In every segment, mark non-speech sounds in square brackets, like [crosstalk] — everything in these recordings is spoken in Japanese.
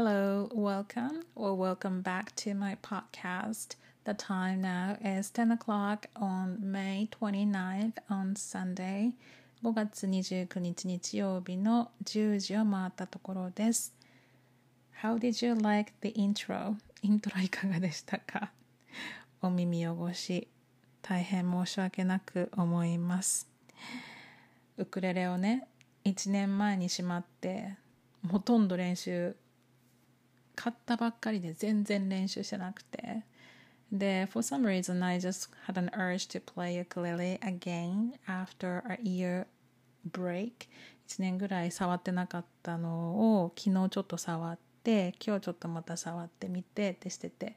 Hello, welcome or welcome back to my podcast. The time now is 10 o'clock on May 29th on Sunday. 5月29日日曜日の10時を回ったところです。How did you like the intro? イントロいかがでしたかお耳汚し、大変申し訳なく思います。ウクレレをね、1年前にしまって、ほとんど練習買ったばっかりで全然練習してなくてで for some reason I just had an urge to play ukulele again after a year break 1年ぐらい触ってなかったのを昨日ちょっと触って今日ちょっとまた触ってみてってしてて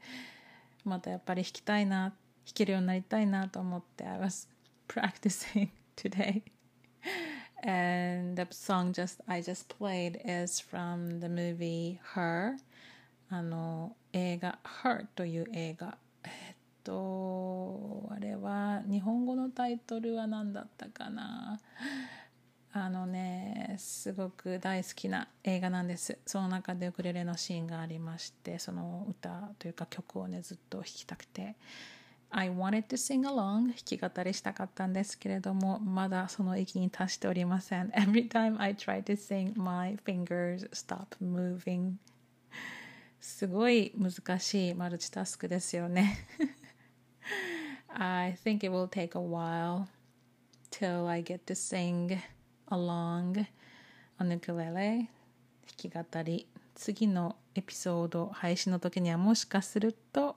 またやっぱり弾きたいな弾けるようになりたいなと思って I was practicing today and the song just I just played is from the movie Her あの映画「Her」という映画。えっとあれは日本語のタイトルは何だったかな？あのねすごく大好きな映画なんです。その中でウクレレのシーンがありましてその歌というか曲をねずっと弾きたくて。I wanted to sing along 弾き語りしたかったんですけれどもまだその域に達しておりません。Every time I try to sing my fingers stop moving. すごい難しいマルチタスクですよね I think it will take a while till I get to sing along on ukulele 弾き語り次のエピソード配信の時にはもしかすると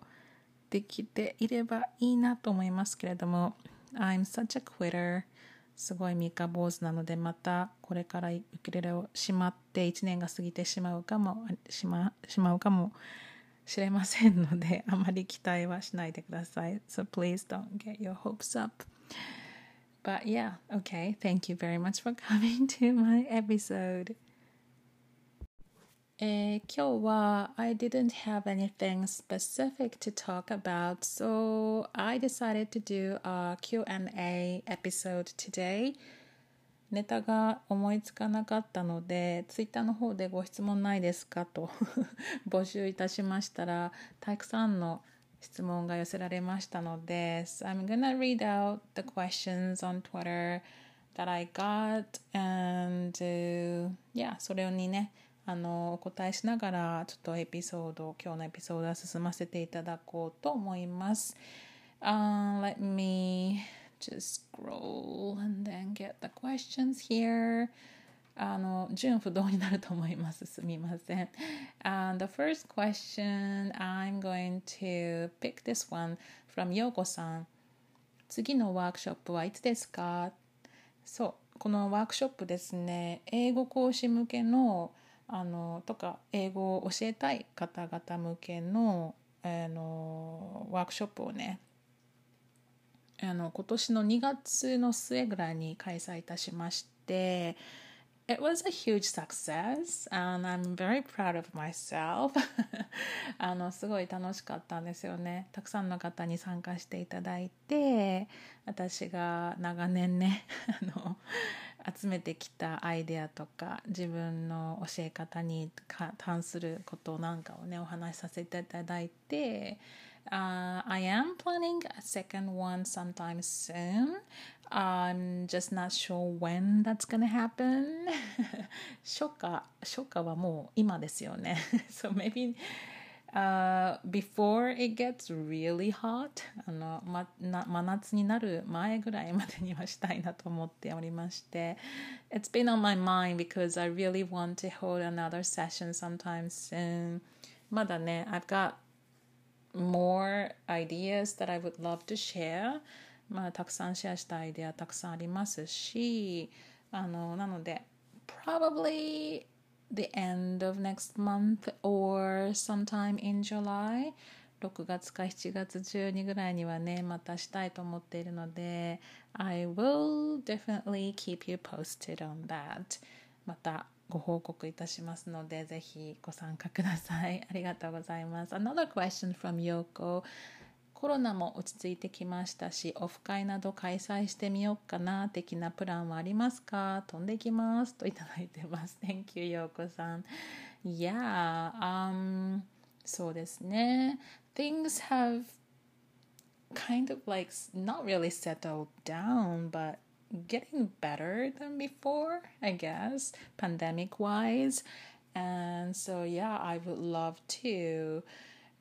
できていればいいなと思いますけれども I'm such a quitter すごい三日坊主なのでまたこれからウクレレをしまって1年が過ぎてしまうかもしましまうかもしれませんのであまり期待はしないでください So please don't get your hopes up But yeah, okay, thank you very much for coming to my episode えー、今日は I didn't have anything specific to talk about, so I decided to do a Q&A episode today. ネタが思いつかなかったので、ツイッターの方でご質問ないですかと募集いたしましたら、たくさんの質問が寄せられましたので、so I'm gonna read out the questions on Twitter that I got and、uh, yeah, それにね、あのお答えしながらちょっとエピソード今日のエピソードは進ませていただこうと思います。Uh, let me just scroll and then get the questions here. あの順不動になると思います。すみません。And the first question, I'm going to pick this one from ようこさん。次のワークショップはいつですか？そう、このワークショップですね、英語講師向けのあのとか英語を教えたい方々向けのあのワークショップをねあの今年の2月の末ぐらいに開催いたしまして It was a huge success and I'm very proud of myself. [laughs] あのすごい楽しかったんですよね。たくさんの方に参加していただいて私が長年ねあの集めてきたアイデアとか自分の教え方に関することなんかをねお話しさせていただいて Uh, I am planning a second one sometime soon. I'm just not sure when that's gonna happen. 初夏、初夏はもう今ですよね。so maybe uh, before it gets really hot あの、ま、な真夏になる前ぐらいまでにはしたいなと思っておりまして It's been on my mind because I really want to hold another session sometime soon まだね I've got more ideas that I would love to share まあたくさんシェアしたアイデアたくさんありますしあのなので probably the end of next month or sometime in July 6月か7月中にぐらいにはねまたしたいと思っているので I will definitely keep you posted on that またご報告いたしますのでぜひご参加くださいありがとうございます Another question from Yoko コロナも落ち着いてきましたし、オフ会など開催してみようかな、的なプランはありますか飛んできます。といただいてます。Thank you, ようこさん。Yeah, um, そうですね。Things have kind of like not really settled down, but getting better than before, I guess, pandemic wise. And so, yeah, I would love to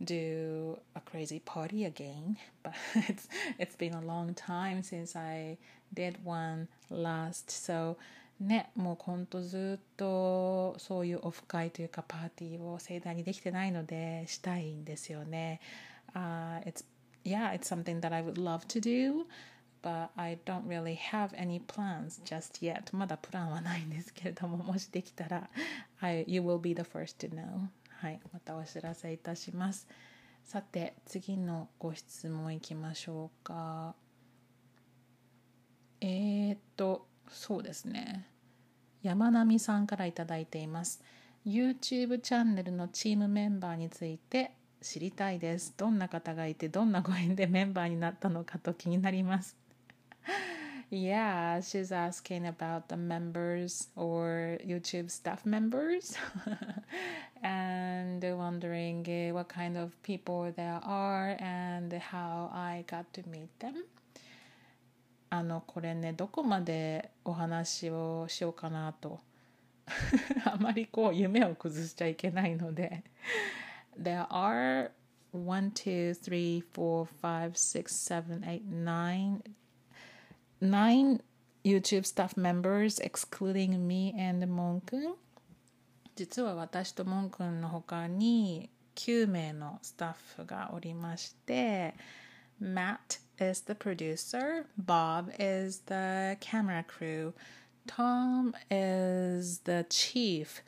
do a crazy party again, [laughs] but it's it's been a long time since I did one last. So ね、もうほんとずっとそういうオフ会というかパーティーを盛大にできてないのでしたいんですよね。Uh, it's, yeah, it's something that I would love to do, but I don't really have any plans just yet. まだプランはないんですけれども、もしできたら、I, you will be the first to know. はい、またお知らせいたします。さて、次のご質問いきましょうか。えー、っと、そうですね。山並さんから頂いています。YouTube チャンネルのチームメンバーについて知りたいです。どんな方がいて、どんなご縁でメンバーになったのかと気になります。Yeah, she's asking about the members or YouTube staff members. [laughs] And wondering eh, what kind of people there are and how I got to meet them. あのこれねどこまでお話をしようかなとあまりこう夢を崩しちゃいけないので [laughs] There are 1 2 3 4 5 6 7 8 9 nine YouTube staff members, excluding me and モン君。実は私とモン君の他に9名のスタッフがおりまして、Matt is the producer, Bob is the camera crew, Tom is the chief,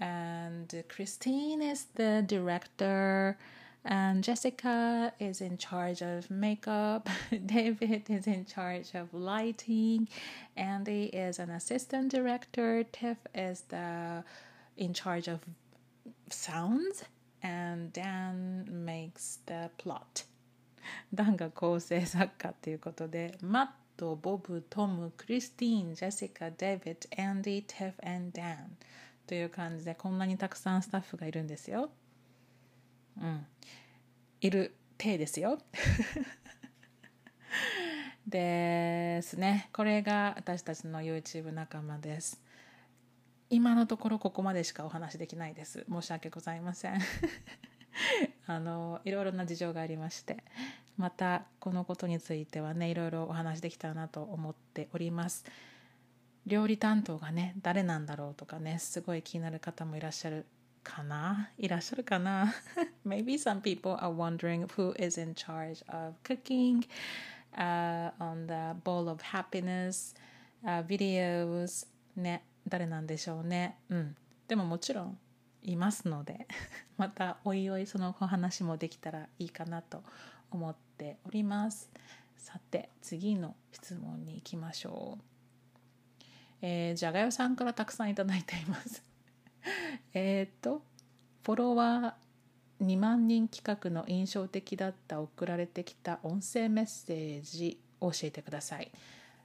and Christine is the director, and Jessica is in charge of makeup, [laughs] David is in charge of lighting, Andy is an assistant director, Tiff is the in charge of sounds, and Dan makes the plot. [laughs] ダンが構成作家ということで、マット、ボブ、トム、クリスティーン、ジェシカ、デビッド、アンディ、テフ、アンダン。という感じでこんなにたくさんスタッフがいるんですよ。 うん。いる体ですよ。[laughs] ですね。これが私たちの YouTube 仲間です。今のところここまでしかお話できないです。申し訳ございません。[laughs] あのいろいろな事情がありましてまたこのことについてはねいろいろお話できたらなと思っております。料理担当がね誰なんだろうとかねすごい気になる方もいらっしゃるかないらっしゃるかな？[laughs] Maybe some people are wondering who is in charge of cooking、uh, on the bowl of happiness、uh, videos. ね誰なんでしょうね？うん。でももちろんいますので [laughs] またおいおいそのお話もできたらいいかなと思っております。さて次の質問に行きましょう。えー、じゃがよさんからたくさんいただいています。えっとフォロワー2万人企画の印象的だった送られてきた音声メッセージを教えてください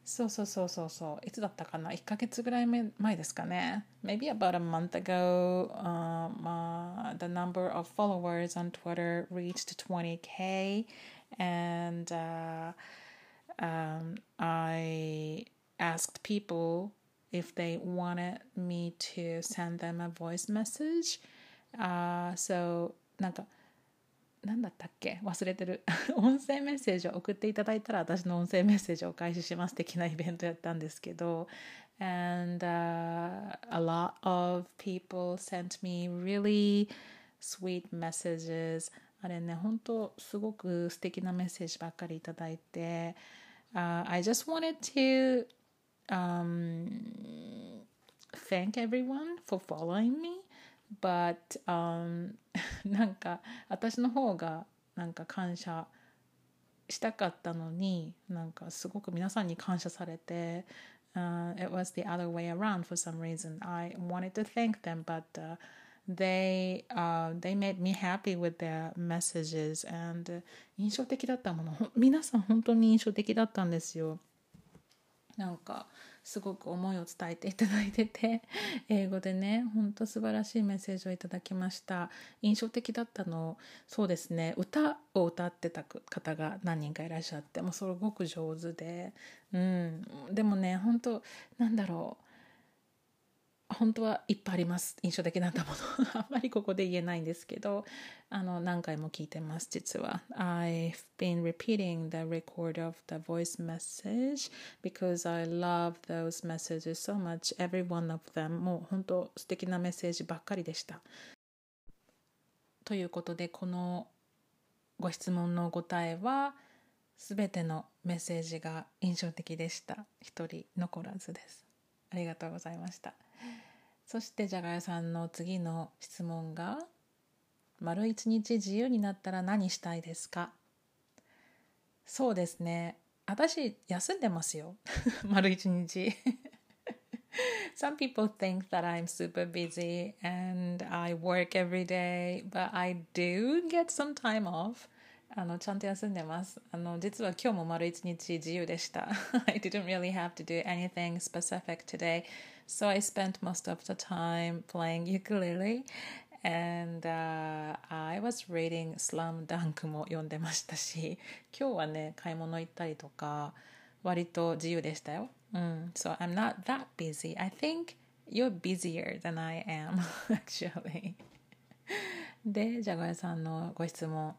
そうそうそうそうそういつだったかな1ヶ月ぐらい前ですかね Maybe about a month ago、um, uh, the number of followers on Twitter reached 20k and uh, um, I asked people if they wanted me to send them a voice message. Uh, so なんか何だったっけ忘れてる音声メッセージを送っていただいたら私の音声メッセージをお返しします的なイベントやったんですけど and、uh, a lot of people sent me really sweet messages あれね本当すごく素敵なメッセージばっかりいただいて、uh, I just wanted to um, thank everyone for following me but、um, [laughs] なんか私の方がなんか感謝したかったのになんかすごく皆さんに感謝されて、uh, it was the other way around for some reason I wanted to thank them but、uh, they uh, they made me happy with their messages and 印象的だったもの皆さん本当に印象的だったんですよ [laughs] なんかすごく思いを伝えていただいてて [laughs] 英語でねほんと素晴らしいメッセージをいただきました。印象的だったのそうですね歌を歌ってた方が何人かいらっしゃってもうすごく上手でうん。でもね本当なんだろう本当はいっぱいあります。印象的なったものあんまりここで言えないんですけどあの何回も聞いてます実は。I've been repeating the record of the voice message because I love those messages so much. Every one of them もう本当素敵なメッセージばっかりでした。ということでこのご質問の答えはすべてのメッセージが印象的でした。一人残らずです。ありがとうございました。そしてじゃがやさんの次の質問が「丸一日自由になったら何したいですか?」そうですね私休んでますよ丸一日 Some people think that I'm super busy and I work every day, but I do get some time off. あのちゃんと休んでます。あの実は今日も丸一日自由でした。I didn't really have to do anything specific today. So I spent most of the time playing ukulele and、uh, I was reading Slam Dunk も読んでましたし今日はね買い物行ったりとか割と自由でしたよ。うん。So I'm not that busy. I think you're busier than I am actually. で、じゃがやさんのご質問。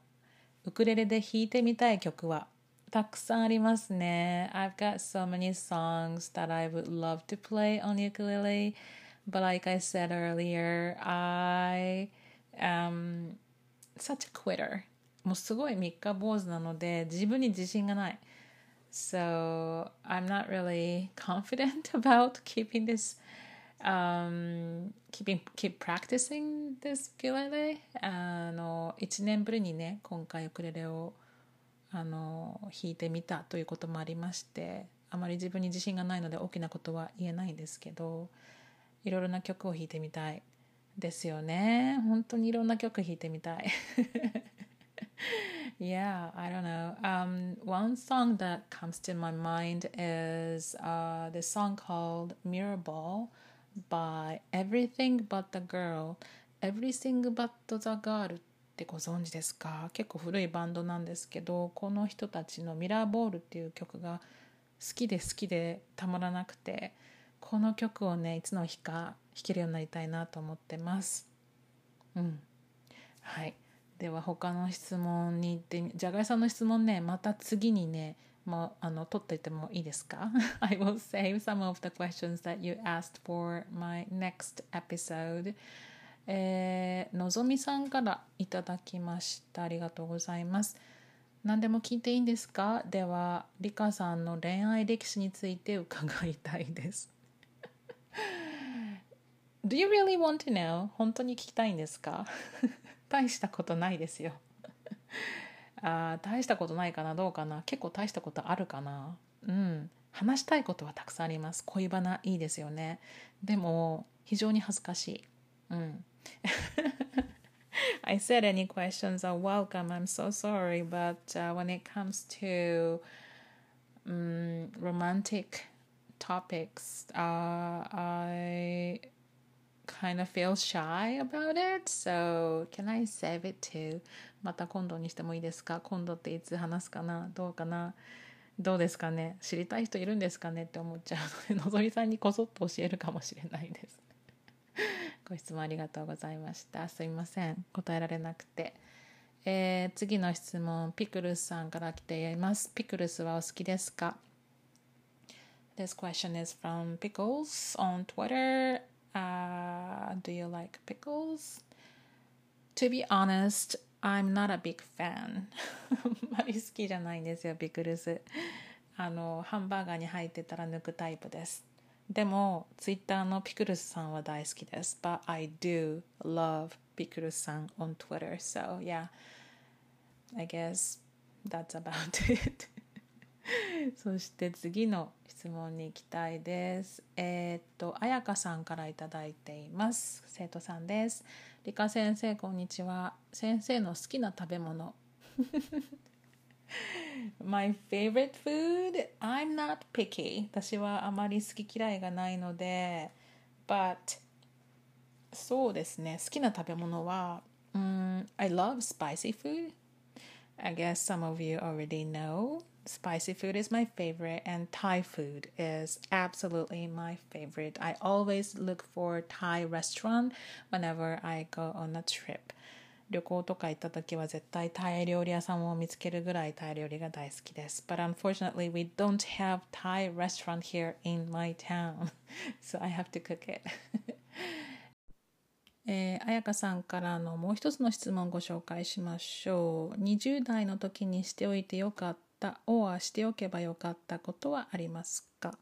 ウクレレで弾いてみたい曲は たくさんありますね。I've got so many songs that I would love to play on ukulele, but like I said earlier, I am such a quitter. もうすごい三日坊主なので自分に自信がない。So I'm not really [laughs] confident [laughs] about keeping this um, keeping keep practicing this ukulele あの1年ぶりにね今回ウクレレを あの弾いてみたということもありましてあまり自分に自信がないので大きなことは言えないんですけどいろいろな曲を弾いてみたいですよね本当にいろんな曲弾いてみたい yeah, I don't know. Um, one song that comes to my mind is uh, the song called Mirror Ball by Everything But the Girl. Everything But the Girl ってご存知ですか？結構古いバンドなんですけどこの人たちの「ミラーボール」っていう曲が好きで好きでたまらなくてこの曲をねいつの日か弾けるようになりたいなと思ってます。うん。はい。では他の質問に行ってじゃがいさんの質問ねまた次にねもうあの取っていてもいいですか？[laughs] I will save some of the questions that you asked for my next episode. えー、のぞみさんからいただきました。ありがとうございます。何でも聞いていいんですか？ではリカさんの恋愛歴史について伺いたいです。[laughs] Do you really want to know? 本当に聞きたいんですか？[laughs] 大したことないですよ。あ大したことないかな？どうかな？結構大したことあるかな？うん。話したいことはたくさんあります。恋バナいいですよね。でも非常に恥ずかしい。うん。I said any questions are welcome. I'm so sorry, but uh, when it comes to um, romantic topics, uh, I kind of feel shy about it. So can I save it to また今度にしてもいいですか今度っていつ話すかなどうかなどうですかね知りたい人いるんですかねって思っちゃうのでのぞみさんにこそっと教えるかもしれないです。ご質問ありがとうございました。すいません。答えられなくて。えー、次の質問、ピクルスさんから来ています。ピクルスはお好きですか？This question is from Pickles on Twitter. Uh, do you like pickles? To be honest, I'm not a big fan. [laughs] あんまり好きじゃないんですよ、ピクルス。あの、ハンバーガーに入ってたら抜くタイプです。でも、ツイッターのピクルスさんは大好きです。But I do love ピクルスさん on Twitter. So, yeah, I guess that's about it. [laughs] そして次の質問に行きたいです。えー、っと、あやかさんからいただいています。生徒さんです。理科先生、こんにちは。先生の好きな食べ物。[laughs] My favorite food? I'm not picky. 私はあまり好き嫌いがないので、but そうですね。好きな食べ物は、um, I love spicy food. I guess some of you already know. Spicy food is my favorite, and Thai food is absolutely my favorite. I always look for Thai restaurant whenever I go on a trip. 旅行とか行った時は絶対タイ料理屋さんを見つけるぐらいタイ料理が大好きです。But unfortunately, we don't have Thai restaurant here in my town, so I have to cook it. えー、彩香さんからのもう一つの質問をご紹介しましょう。20代の時にしておいてよかった or しておけばよかったことはありますか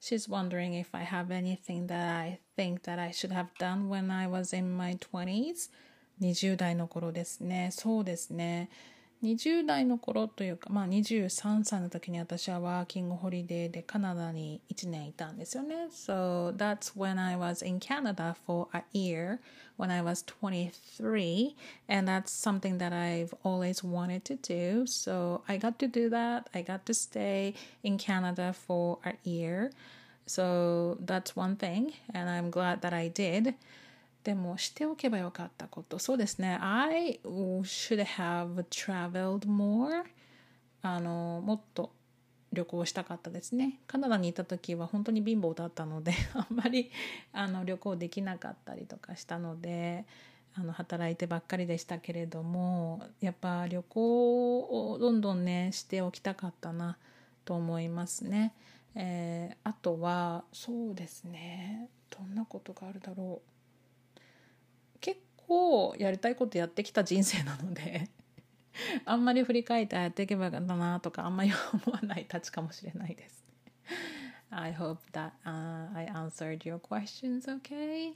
She's wondering if I have anything that I think that I should have done when I was in my 20s. 20代の頃ですね。そうですね。20代の頃というか、まあ、23歳の時に私はワーキングホリデーでカナダに1年いたんですよね。So that's when I was in Canada for a year when I was 23 and that's something that I've always wanted to do. So I got to do that. I got to stay in Canada for a year. So that's one thing and I'm glad that I did. でもしておけばよかったこと。そうですね。I should have traveled more. あの、もっと旅行したかったですね。カナダにいた時は本当に貧乏だったので、[laughs] あんまりあの旅行できなかったりとかしたので、あの働いてばっかりでしたけれども、やっぱ旅行をどんどんね、しておきたかったなと思いますね。えー、あとは、そうですね。どんなことがあるだろう。構やりたいことやってきた人生なので [laughs] あんまり振り返ってやっていけばよかったなとかあんまり思わないたちかもしれないです。I hope that、uh, I answered your questions okay?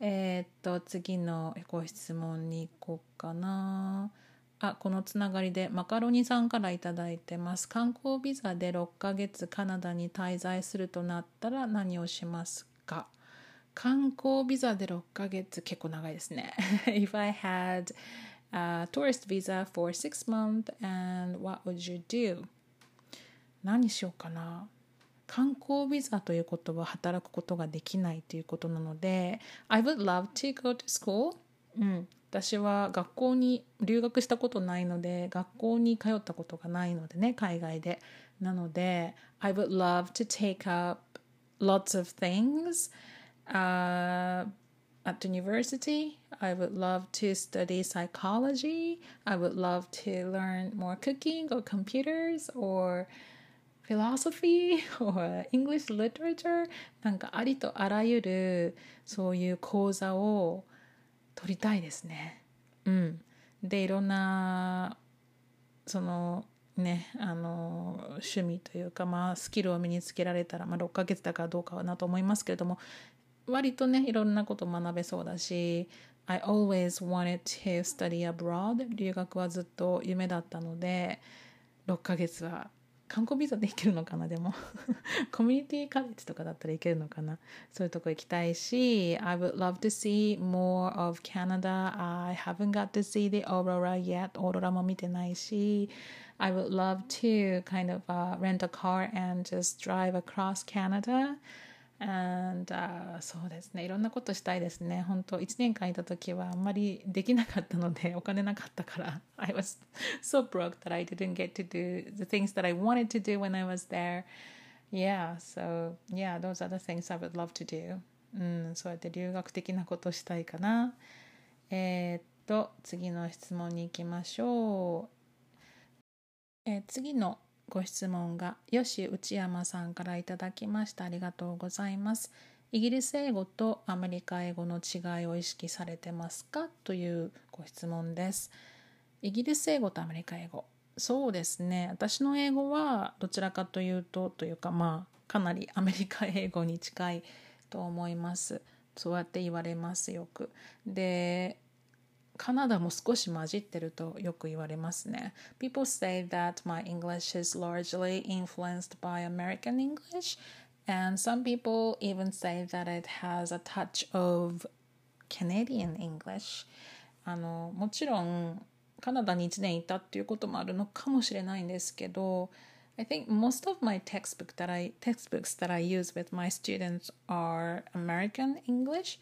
えっと次のご質問に行こうかな。あこのつながりでマカロニさんから頂いてます。観光ビザで6ヶ月カナダに滞在するとなったら何をしますか？観光ビザで6ヶ月結構長いですね。If I had a tourist visa for six months and what would you do? 何しようかな。観光ビザということは働くことができないということなので I would love to go to school、うん、私は学校に留学したことないので学校に通ったことがないのでね海外でなので I would love to take up lots of things uh, at university. I would love to study psychology. I would love to learn more cooking or computers or philosophy or English literature なんかありとあらゆるそういう講座を取りたいですね。うん。でいろんなそのねあの趣味というかまあスキルを身につけられたら、まあ、6ヶ月だからどうかなと思いますけれども割とねいろんなこと学べそうだし I always wanted to study abroad 留学はずっと夢だったので6ヶ月は観光ビザで行けるのかなでもコミュニティカレッジとかだったら行けるのかなそういうとこ行きたいし I would love to see more of Canada I haven't got to see the aurora yet オーロラも見てないし I would love to kind of、uh, rent a car and just drive across Canada And、uh, そうですねいろんなことしたいですね本当1年間いた時はあんまりできなかったのでお金なかったから I was so broke that I didn't get to do the things that I wanted to do when I was there yeah so yeah those are the things I would love to do うんそうやって留学的なことしたいかなえー、っと次の質問に行きましょう、えー、次のご質問が吉内山さんからいただきました。ありがとうございます。イギリス英語とアメリカ英語の違いを意識されてますか？というご質問です。イギリス英語とアメリカ英語。そうですね。私の英語はどちらかというとというかまあかなりアメリカ英語に近いと思います。そうやって言われますよく。でカナダも少し混じってるとよく言われますね。People say that my English is largely influenced by American English, and some people even say that it has a touch of Canadian English. あのもちろんカナダに1年いたっていうこともあるのかもしれないんですけど、I think most of my textbook that I, textbooks that I use with my students are American English.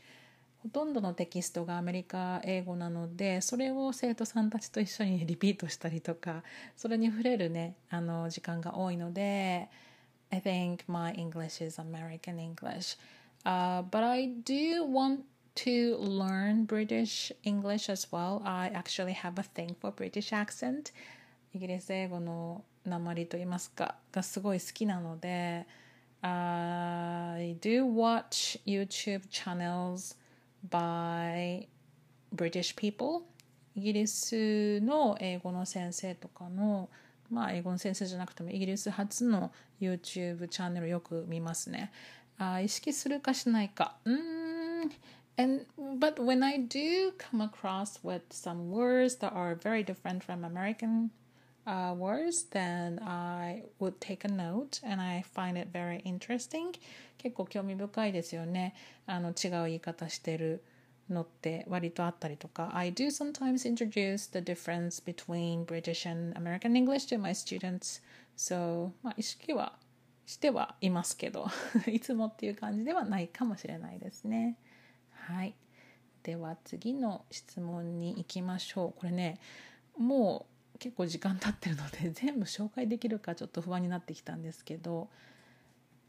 ほとんどのテキストがアメリカ英語なのでそれを生徒さんたちと一緒にリピートしたりとかそれに触れるねあの時間が多いので I think my English is American English、uh, but I do want to learn British English as well I actually have a thing for British accent イギリス英語の鉛と言いますかがすごい好きなので I do watch YouTube channels by British people イギリスの英語の先生とかのまあ英語の先生じゃなくてもイギリス初の YouTube チャンネルよく見ますね。あ意識するかしないか。うん。And but when I do come across with some words that are very different from American uh, words, then I would take a note and I find it very interesting. 結構興味深いですよね。あの違う言い方してるのって割とあったりとか。I do sometimes introduce the difference between British and American English to my students. So, まあ意識はしてはいますけど、いつもっていう感じではないかもしれないですね。はい。では次の質問に行きましょう。これね、もう結構時間経ってるので全部紹介できるかちょっと不安になってきたんですけど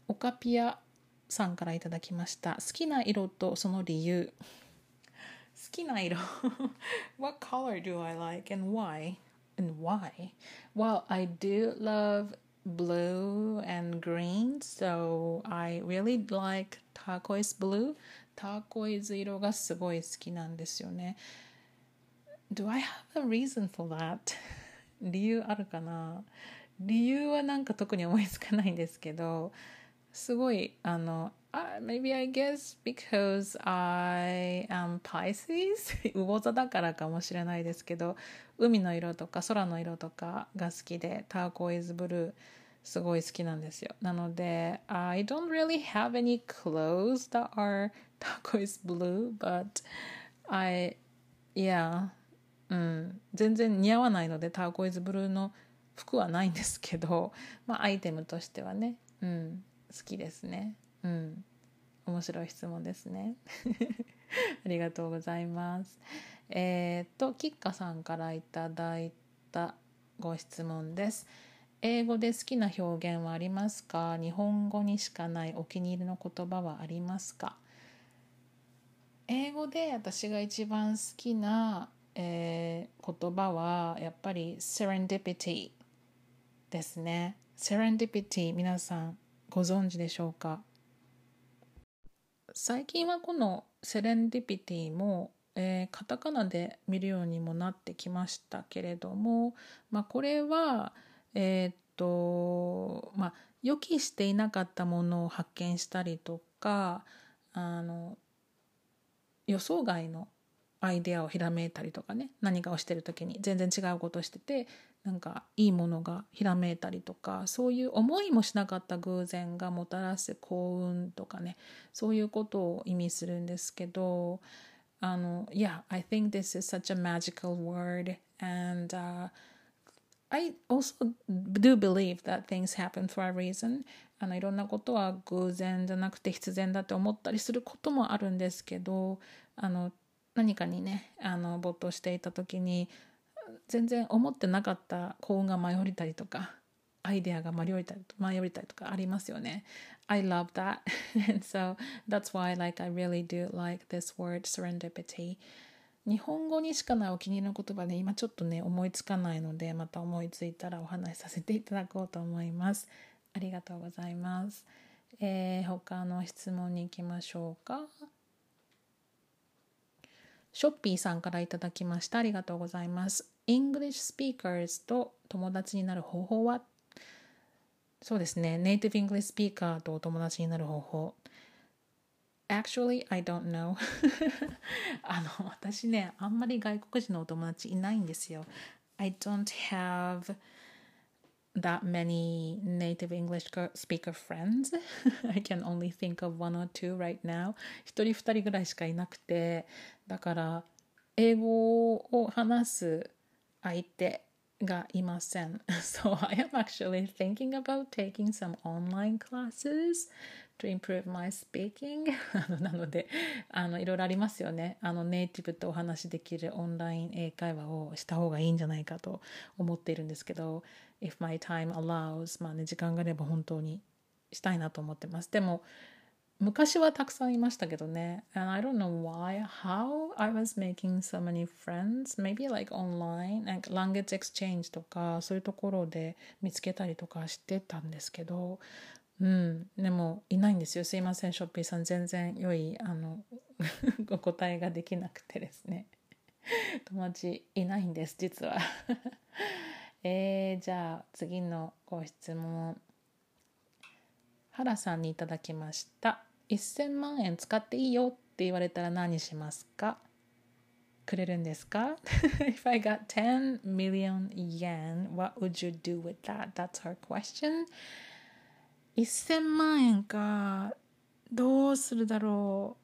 オカピアさんからいただきました好きな色とその理由好きな色 What color do I like and why? And why? Well, I do love blue and green, so I really like turquoise blue. ターコイズ色がすごい好きなんですよね。Do I have a reason for that? 理由あるかな理由はなんか特に思いつかないんですけどすごいあの Uh, maybe I guess because I am Pisces 魚座だからかもしれないですけど海の色とか空の色とかが好きでターコイズブルーすごい好きなんですよなので I don't really have any clothes that are turquoise blue but I yeah うん、全然似合わないのでターコイズブルーの服はないんですけど、[laughs] まあ、アイテムとしてはね、うん、好きですね。うん、面白い質問ですね。[laughs] ありがとうございます。えー、っと、キッカさんからいただいたご質問です。英語で好きな表現はありますか？日本語にしかないお気に入りの言葉はありますか？英語で私が一番好きなえー、言葉はやっぱり serendipity ですね。serendipity 皆さんご存知でしょうか？最近はこの serendipity も、えー、カタカナで見るようにもなってきましたけれども、まあ、これはえー、っとまあ予期していなかったものを発見したりとかあの予想外のアイデアをひらめいたりとかね何かをしてる時に全然違うことしててなんかいいものがひらめいたりとかそういう思いもしなかった偶然がもたらす幸運とかねそういうことを意味するんですけどあの Yeah, I think this is such a magical word and、uh, I also do believe that things happen for a reason. あのいろんなことは偶然じゃなくて必然だって思ったりすることもあるんですけどあの何かにねあの没頭していた時に全然思ってなかった幸運が舞い降りたりとかアイデアが舞い降りたり舞い降りたりとかありますよね。I love that. [laughs] and so that's why like I really do like this word serendipity. 日本語にしかないお気に入りの言葉で、ね、今ちょっとね思いつかないのでまた思いついたらお話しさせていただこうと思います。ありがとうございます。えー、他の質問に行きましょうか。ショッピーさんからいただきました。ありがとうございます。English speakers と友達になる方法は？そうですね。 native English speaker とお友達になる方法。actually, I don't know. [laughs] あの、私ね、あんまり外国人のお友達いないんですよ。I don't have that many native English speaker friends. I can only think of one or two right now. 一人二人ぐらいしかいなくて、だから英語を話す相手がいません。So I am actually thinking about taking some online classes to improve my speaking なのであのいろいろありますよねあのネイティブとお話しできるオンライン英会話をした方がいいんじゃないかと思っているんですけど if my time allows まあね時間があれば本当にしたいなと思ってます。でも昔はたくさんいましたけどね。And I don't know why how I was making so many friends maybe like online like language exchange とかそういうところで見つけたりとかしてたんですけど。うん、でもいないんですよ。すいませんショッピーさん。全然良いあの [laughs] お答えができなくてですね。友達いないんです実は。えー、じゃあ次のご質問原さんにいただきました1000万円使っていいよって言われたら何しますかくれるんですか If I got 10 million yen, what would you do with that? That's her question. 1000万円かどうするだろ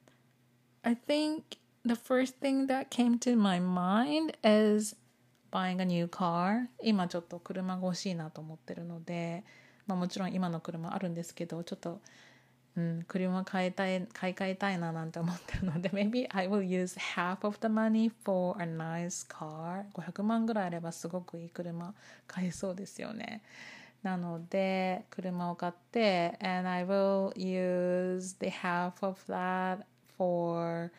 う I think the first thing that came to my mind is buying a new car. 今ちょっと車が欲しいなと思ってるので、まあ、もちろん今の車あるんですけどちょっと、うん、車買いたい買い替えたいななんて思ってるので maybe I will use half of the money for a nice car. 500万ぐらいあればすごくいい車買えそうですよね。なので車を買って and I will use the half of that for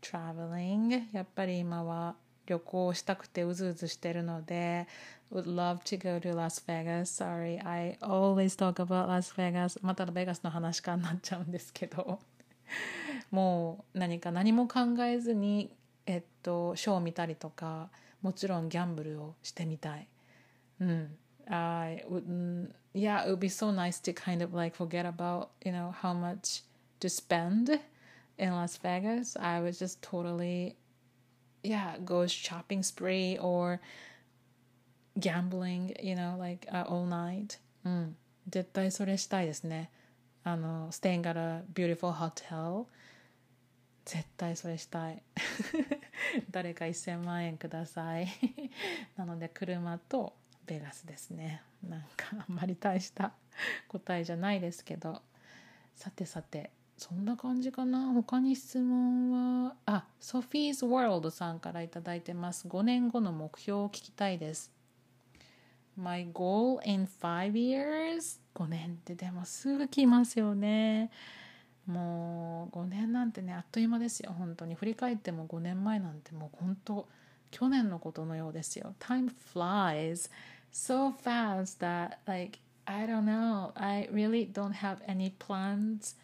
traveling. やっぱり今は旅行したくてうずうずしてるので would love to go to Las Vegas sorry I always talk about Las Vegas またベガスの話からなっちゃうんですけどもう何か何も考えずにえっとショーを見たりとかもちろんギャンブルをしてみたいうん I wouldn't yeah it would be so nice to kind of like forget about you know how much to spend in Las Vegas I would just totally yeah go shopping spree or gambling you know like uh, all night うん絶対それしたいですねあの staying at a beautiful hotel 絶対それしたい誰か1000万円くださいなので車とベガスですねなんかあんまり大した答えじゃないですけどさてさてそんな感じかな。他に質問はあソフィーズ・ワールドさんから頂いてます。5年後の目標を聞きたいです。My goal in five years? 5年ってでもすぐ来ますよね。もう5年なんてねあっという間ですよ本当に。振り返っても5年前なんてもう本当去年のことのようですよ。Time flies so fast that like I don't know. I really don't have any plans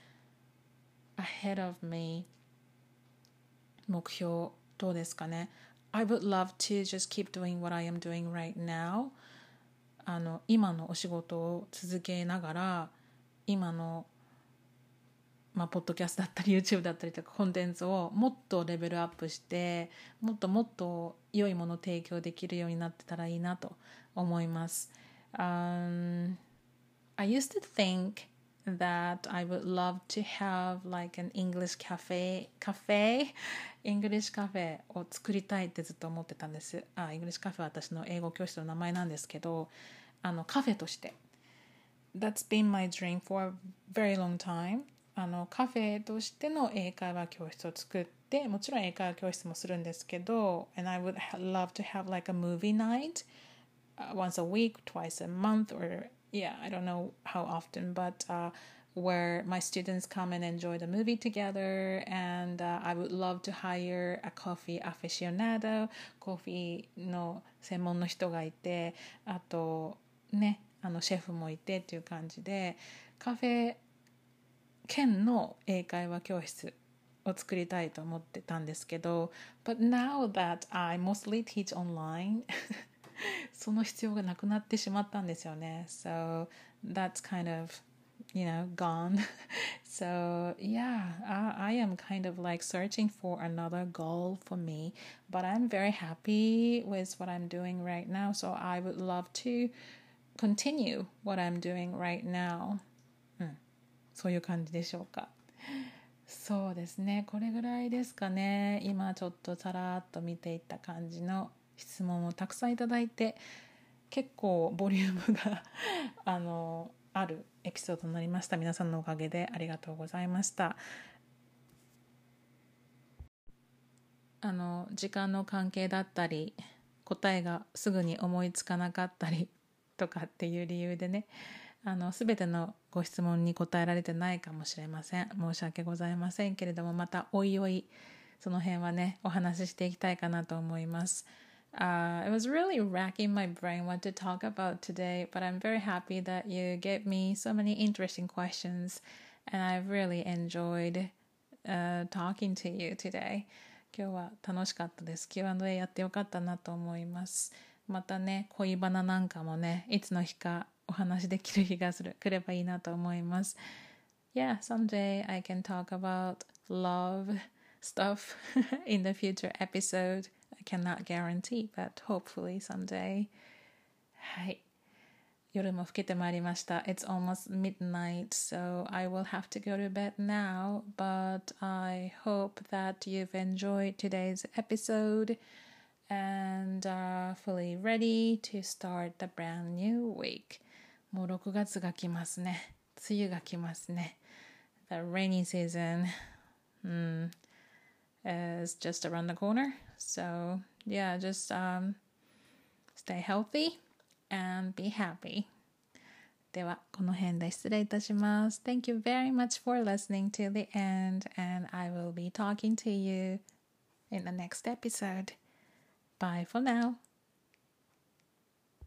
ahead of me 目標どうですかね? I would love to just keep doing what I am doing right now あの今のお仕事を続けながら今のまあ、ポッドキャストだったり YouTube だったりとかコンテンツをもっとレベルアップしてもっともっと良いものを提供できるようになってたらいいなと思います。Um, I used to think that I would love to have like an English cafe cafe English cafe を作りたいってずっと思ってたんです。あ、English cafe は私の英語教室の名前なんですけど、あのカフェとして。That's been my dream for a very long time. あのカフェとしての英会話教室を作ってもちろん英会話教室もするんですけど and I would love to have like a movie night、once a week twice a month or yeah I don't know how often but、uh, where my students come and enjoy the movie together and、uh, I would love to hire a coffee aficionado コーヒーの専門の人がいてあとねあのシェフもいてっていう感じでカフェ県の英会話教室を作りたいと思ってたんですけど But now that I mostly teach online [laughs] [laughs] その必要がなくなってしまったんですよね So that's kind of you know, gone. [laughs] so, yeah, I, I am kind of like searching for another goal for me, but I'm very happy with what I'm doing right now. So, I would love to continue what I'm doing right now. うん、そういう感じでしょうか。そうですね。これぐらいですかね。今ちょっとさらっと見ていった感じの 質問をたくさんいただいて、結構ボリュームが [laughs] あのあるエピソードになりました。皆さんのおかげでありがとうございました。あの時間の関係だったり答えがすぐに思いつかなかったり [laughs] とかっていう理由でねあの全てのご質問に答えられてないかもしれません。申し訳ございませんけれどもまたおいおいその辺はねお話ししていきたいかなと思います。Uh, it was really racking my brain what to talk about today, but I'm very happy that you gave me so many interesting questions, and I've really enjoyed uh, talking to you today. 今日は楽しかったです。Q&A やってよかったなと思います。またね、恋バナなんかもね、いつの日かお話できる日がする来ればいいなと思います。Yeah, someday I can talk about love stuff [laughs] in the future episode. I cannot guarantee, but hopefully someday. はい。夜も更けてまいりました。It's almost midnight, so I will have to go to bed now, but I hope that you've enjoyed today's episode and are fully ready to start the brand new week. もう6月が来ますね。梅雨が来ますね。The rainy season mm, is just around the corner. So, yeah, just um, stay healthy and be happy. では、この辺で失礼いたします。Thank you very much for listening to the end, and I will be talking to you in the next episode. Bye for now.